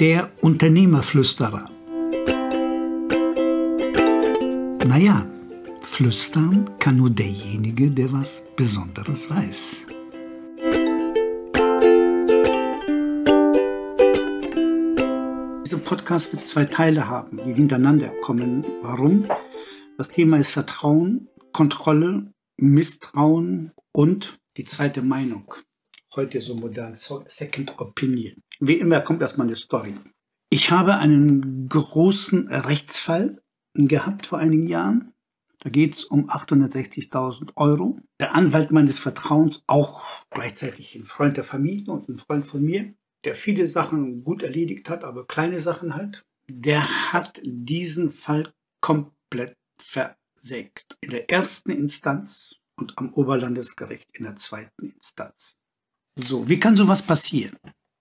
Der Unternehmerflüsterer. Naja, flüstern kann nur derjenige, der was Besonderes weiß. Dieser Podcast wird zwei Teile haben, die hintereinander kommen. Warum? Das Thema ist Vertrauen, Kontrolle, Misstrauen und die zweite Meinung. Heute so modern, Second Opinion. Wie immer kommt erstmal eine Story. Ich habe einen großen Rechtsfall gehabt vor einigen Jahren. Da geht es um 860.000 Euro. Der Anwalt meines Vertrauens, auch gleichzeitig ein Freund der Familie und ein Freund von mir, der viele Sachen gut erledigt hat, aber kleine Sachen halt, der hat diesen Fall komplett versägt. In der ersten Instanz und am Oberlandesgericht in der zweiten Instanz. So, wie kann sowas passieren?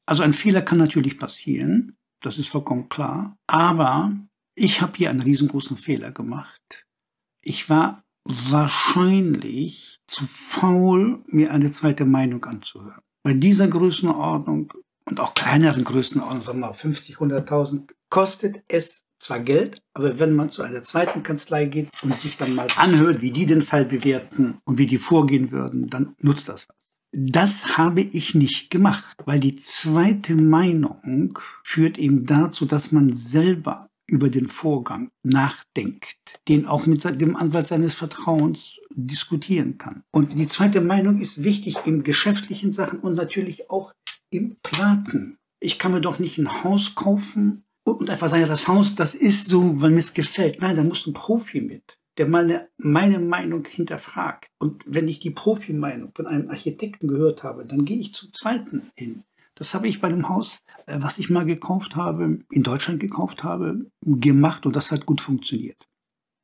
Also ein Fehler kann natürlich passieren, das ist vollkommen klar, aber ich habe hier einen riesengroßen Fehler gemacht. Ich war wahrscheinlich zu faul, mir eine zweite Meinung anzuhören. Bei dieser Größenordnung und auch kleineren Größenordnungen, sagen wir mal 50, 100.000, kostet es zwar Geld, aber wenn man zu einer zweiten Kanzlei geht und sich dann mal anhört, wie die den Fall bewerten und wie die vorgehen würden, dann nutzt das was. Das habe ich nicht gemacht, weil die zweite Meinung führt eben dazu, dass man selber über den Vorgang nachdenkt, den auch mit dem Anwalt seines Vertrauens diskutieren kann. Und die zweite Meinung ist wichtig in geschäftlichen Sachen und natürlich auch im Privaten. Ich kann mir doch nicht ein Haus kaufen und einfach sagen, das Haus, das ist so, weil mir es gefällt. Nein, da muss ein Profi mit der meine, meine Meinung hinterfragt. Und wenn ich die Profi-Meinung von einem Architekten gehört habe, dann gehe ich zum zweiten hin. Das habe ich bei dem Haus, äh, was ich mal gekauft habe, in Deutschland gekauft habe, gemacht und das hat gut funktioniert.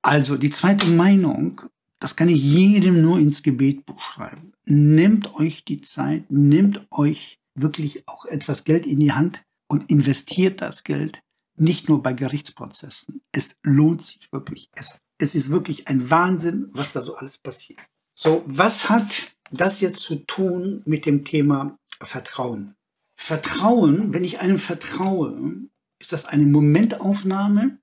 Also die zweite Meinung, das kann ich jedem nur ins Gebetbuch schreiben. Nehmt euch die Zeit, nehmt euch wirklich auch etwas Geld in die Hand und investiert das Geld nicht nur bei Gerichtsprozessen. Es lohnt sich wirklich. Es es ist wirklich ein Wahnsinn, was da so alles passiert. So, was hat das jetzt zu tun mit dem Thema Vertrauen? Vertrauen, wenn ich einem vertraue, ist das eine Momentaufnahme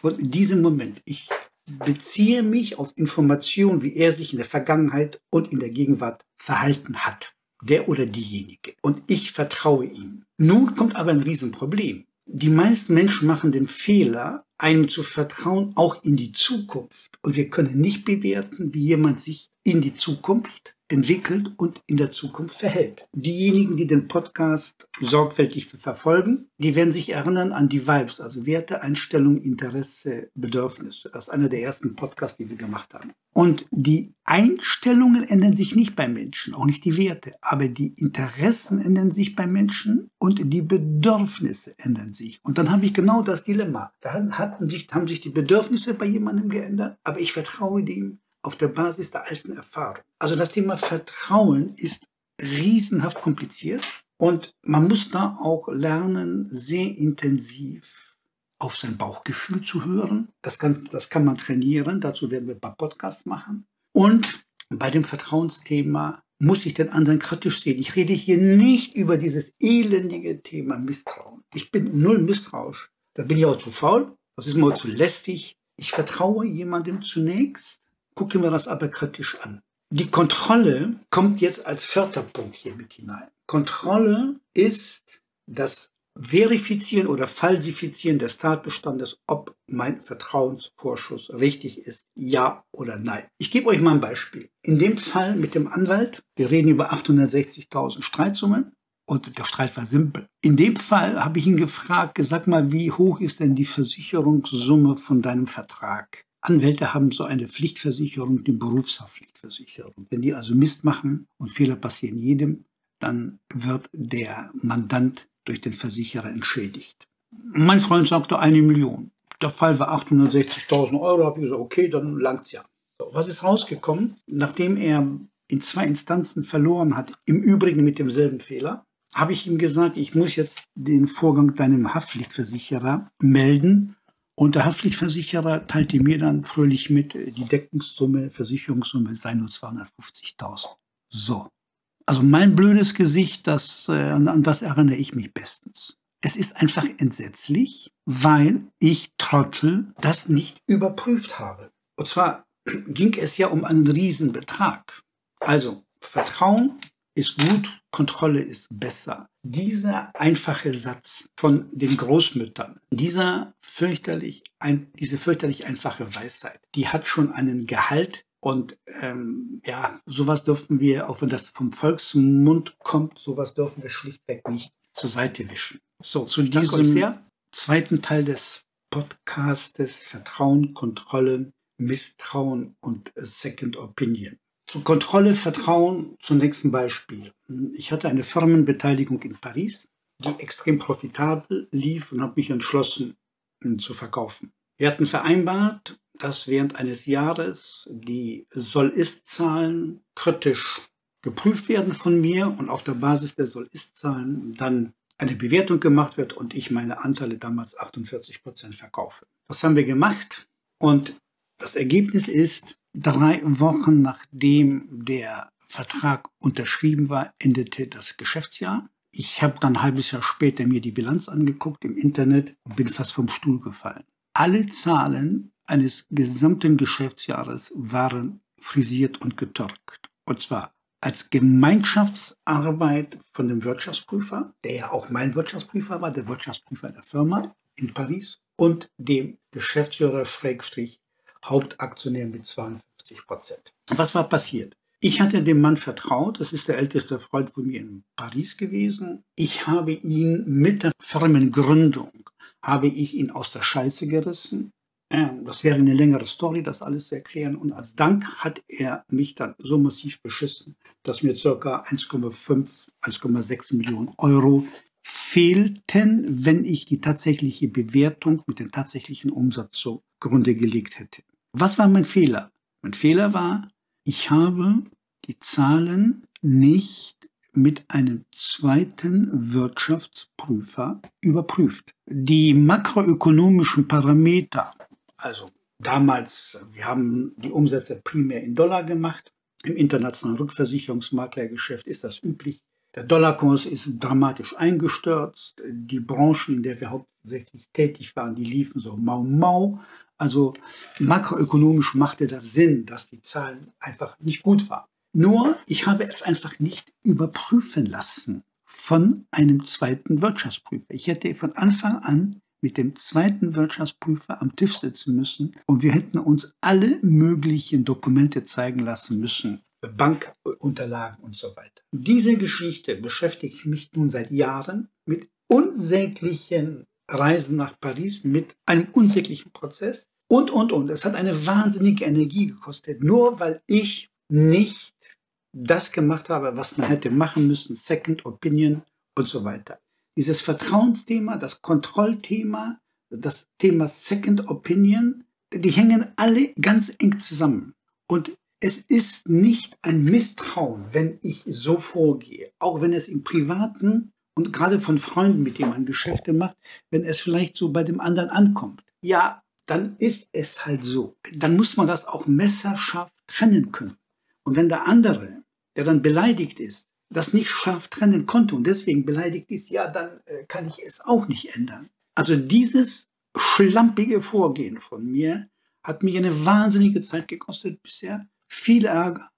von diesem Moment. Ich beziehe mich auf Informationen, wie er sich in der Vergangenheit und in der Gegenwart verhalten hat. Der oder diejenige. Und ich vertraue ihm. Nun kommt aber ein Riesenproblem. Die meisten Menschen machen den Fehler, einem zu vertrauen, auch in die Zukunft. Und wir können nicht bewerten, wie jemand sich in die Zukunft entwickelt und in der Zukunft verhält. Diejenigen, die den Podcast sorgfältig verfolgen, die werden sich erinnern an die Vibes, also Werte, Einstellung, Interesse, Bedürfnisse. Das ist einer der ersten Podcasts, die wir gemacht haben. Und die Einstellungen ändern sich nicht bei Menschen, auch nicht die Werte, aber die Interessen ändern sich bei Menschen und die Bedürfnisse ändern sich. Und dann habe ich genau das Dilemma. Da hatten sich, haben sich die Bedürfnisse bei jemandem geändert, aber ich vertraue dem auf der Basis der alten Erfahrung. Also das Thema Vertrauen ist riesenhaft kompliziert und man muss da auch lernen, sehr intensiv auf sein Bauchgefühl zu hören. Das kann, das kann man trainieren, dazu werden wir ein paar Podcasts machen. Und bei dem Vertrauensthema muss ich den anderen kritisch sehen. Ich rede hier nicht über dieses elendige Thema Misstrauen. Ich bin null misstrauisch. Da bin ich auch zu faul, das ist mir auch zu lästig. Ich vertraue jemandem zunächst gucken wir das aber kritisch an. Die Kontrolle kommt jetzt als vierter Punkt hier mit hinein. Kontrolle ist das Verifizieren oder Falsifizieren des Tatbestandes, ob mein Vertrauensvorschuss richtig ist, ja oder nein. Ich gebe euch mal ein Beispiel. In dem Fall mit dem Anwalt, wir reden über 860.000 Streitsummen und der Streit war simpel. In dem Fall habe ich ihn gefragt, sag mal, wie hoch ist denn die Versicherungssumme von deinem Vertrag? Anwälte haben so eine Pflichtversicherung, die Berufshaftpflichtversicherung. Wenn die also Mist machen und Fehler passieren jedem, dann wird der Mandant durch den Versicherer entschädigt. Mein Freund sagte eine Million. Der Fall war 860.000 Euro. Habe ich gesagt, okay, dann langt's ja. So, was ist rausgekommen? Nachdem er in zwei Instanzen verloren hat, im Übrigen mit demselben Fehler, habe ich ihm gesagt, ich muss jetzt den Vorgang deinem Haftpflichtversicherer melden und der Haftpflichtversicherer teilte mir dann fröhlich mit, die Deckungssumme, Versicherungssumme sei nur 250.000. So. Also mein blödes Gesicht, das, äh, an das erinnere ich mich bestens. es ist einfach entsetzlich, weil ich Trottel das nicht überprüft habe. Und zwar ging es ja um einen Riesenbetrag. Also Vertrauen ist gut, Kontrolle ist besser. Dieser einfache Satz von den Großmüttern, dieser fürchterlich, ein, diese fürchterlich einfache Weisheit, die hat schon einen Gehalt und ähm, ja, sowas dürfen wir, auch wenn das vom Volksmund kommt, sowas dürfen wir schlichtweg nicht zur Seite wischen. So, zu diesem zweiten Teil des Podcastes Vertrauen, Kontrolle, Misstrauen und Second Opinion. Zur Kontrolle, Vertrauen, zum nächsten Beispiel. Ich hatte eine Firmenbeteiligung in Paris, die extrem profitabel lief und habe mich entschlossen zu verkaufen. Wir hatten vereinbart, dass während eines Jahres die Soll-Ist-Zahlen kritisch geprüft werden von mir und auf der Basis der Soll-Ist-Zahlen dann eine Bewertung gemacht wird und ich meine Anteile damals 48 Prozent verkaufe. Das haben wir gemacht und das Ergebnis ist, drei Wochen nachdem der Vertrag unterschrieben war, endete das Geschäftsjahr. Ich habe dann ein halbes Jahr später mir die Bilanz angeguckt im Internet und bin fast vom Stuhl gefallen. Alle Zahlen eines gesamten Geschäftsjahres waren frisiert und getürkt. Und zwar als Gemeinschaftsarbeit von dem Wirtschaftsprüfer, der ja auch mein Wirtschaftsprüfer war, der Wirtschaftsprüfer der Firma in Paris, und dem Geschäftsführer Schrägstrich Hauptaktionär mit 52 Prozent. Was war passiert? Ich hatte dem Mann vertraut, das ist der älteste Freund von mir in Paris gewesen. Ich habe ihn mit der Firmengründung, habe ich ihn aus der Scheiße gerissen. Das wäre eine längere Story, das alles zu erklären. Und als Dank hat er mich dann so massiv beschissen, dass mir ca. 1,5, 1,6 Millionen Euro fehlten, wenn ich die tatsächliche Bewertung mit dem tatsächlichen Umsatz zugrunde gelegt hätte. Was war mein Fehler? Mein Fehler war, ich habe die Zahlen nicht mit einem zweiten Wirtschaftsprüfer überprüft. Die makroökonomischen Parameter also damals, wir haben die Umsätze primär in Dollar gemacht. Im internationalen Rückversicherungsmaklergeschäft ist das üblich. Der Dollarkurs ist dramatisch eingestürzt. Die Branchen, in der wir hauptsächlich tätig waren, die liefen so mau mau. Also makroökonomisch machte das Sinn, dass die Zahlen einfach nicht gut waren. Nur, ich habe es einfach nicht überprüfen lassen von einem zweiten Wirtschaftsprüfer. Ich hätte von Anfang an mit dem zweiten Wirtschaftsprüfer am Tisch sitzen müssen und wir hätten uns alle möglichen Dokumente zeigen lassen müssen, Bankunterlagen und so weiter. Diese Geschichte beschäftigt mich nun seit Jahren mit unsäglichen Reisen nach Paris, mit einem unsäglichen Prozess und, und, und. Es hat eine wahnsinnige Energie gekostet, nur weil ich nicht das gemacht habe, was man hätte machen müssen, Second Opinion und so weiter dieses Vertrauensthema, das Kontrollthema, das Thema Second Opinion, die hängen alle ganz eng zusammen. Und es ist nicht ein Misstrauen, wenn ich so vorgehe, auch wenn es im Privaten und gerade von Freunden, mit denen man Geschäfte macht, wenn es vielleicht so bei dem anderen ankommt. Ja, dann ist es halt so. Dann muss man das auch messerscharf trennen können. Und wenn der andere, der dann beleidigt ist, das nicht scharf trennen konnte und deswegen beleidigt ist, ja, dann äh, kann ich es auch nicht ändern. Also dieses schlampige Vorgehen von mir hat mich eine wahnsinnige Zeit gekostet bisher, viel Ärger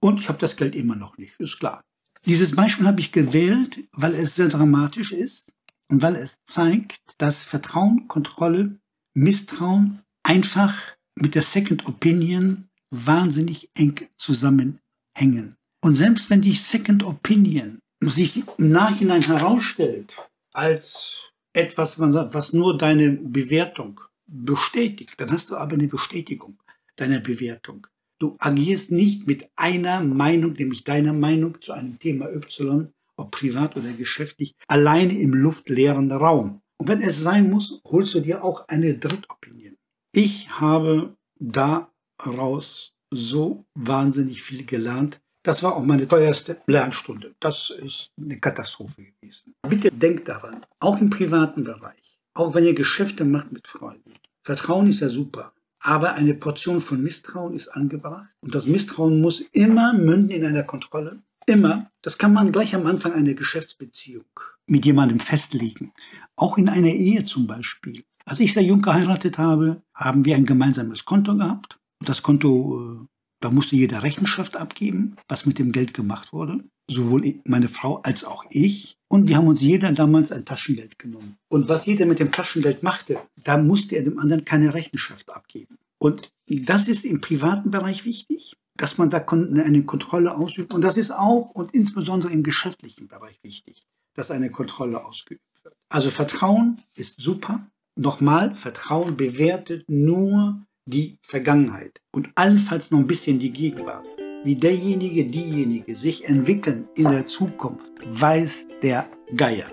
und ich habe das Geld immer noch nicht, ist klar. Dieses Beispiel habe ich gewählt, weil es sehr dramatisch ist und weil es zeigt, dass Vertrauen, Kontrolle, Misstrauen einfach mit der Second Opinion wahnsinnig eng zusammenhängen. Und selbst wenn die Second Opinion sich im Nachhinein herausstellt als etwas, was nur deine Bewertung bestätigt, dann hast du aber eine Bestätigung deiner Bewertung. Du agierst nicht mit einer Meinung, nämlich deiner Meinung zu einem Thema Y, ob privat oder geschäftlich, alleine im luftleeren Raum. Und wenn es sein muss, holst du dir auch eine Drittopinion. Ich habe daraus so wahnsinnig viel gelernt, das war auch meine teuerste Lernstunde. Das ist eine Katastrophe gewesen. Bitte denkt daran, auch im privaten Bereich, auch wenn ihr Geschäfte macht mit Freunden. Vertrauen ist ja super, aber eine Portion von Misstrauen ist angebracht. Und das Misstrauen muss immer münden in einer Kontrolle. Immer. Das kann man gleich am Anfang einer Geschäftsbeziehung mit jemandem festlegen. Auch in einer Ehe zum Beispiel. Als ich sehr jung geheiratet habe, haben wir ein gemeinsames Konto gehabt. Das Konto, äh, da musste jeder Rechenschaft abgeben, was mit dem Geld gemacht wurde. Sowohl meine Frau als auch ich. Und wir haben uns jeder damals ein Taschengeld genommen. Und was jeder mit dem Taschengeld machte, da musste er dem anderen keine Rechenschaft abgeben. Und das ist im privaten Bereich wichtig, dass man da eine Kontrolle ausübt. Und das ist auch und insbesondere im geschäftlichen Bereich wichtig, dass eine Kontrolle ausgeübt wird. Also Vertrauen ist super. Nochmal, Vertrauen bewertet nur die Vergangenheit und allenfalls noch ein bisschen die Gegenwart. Wie derjenige, diejenige sich entwickeln in der Zukunft, weiß der Geier.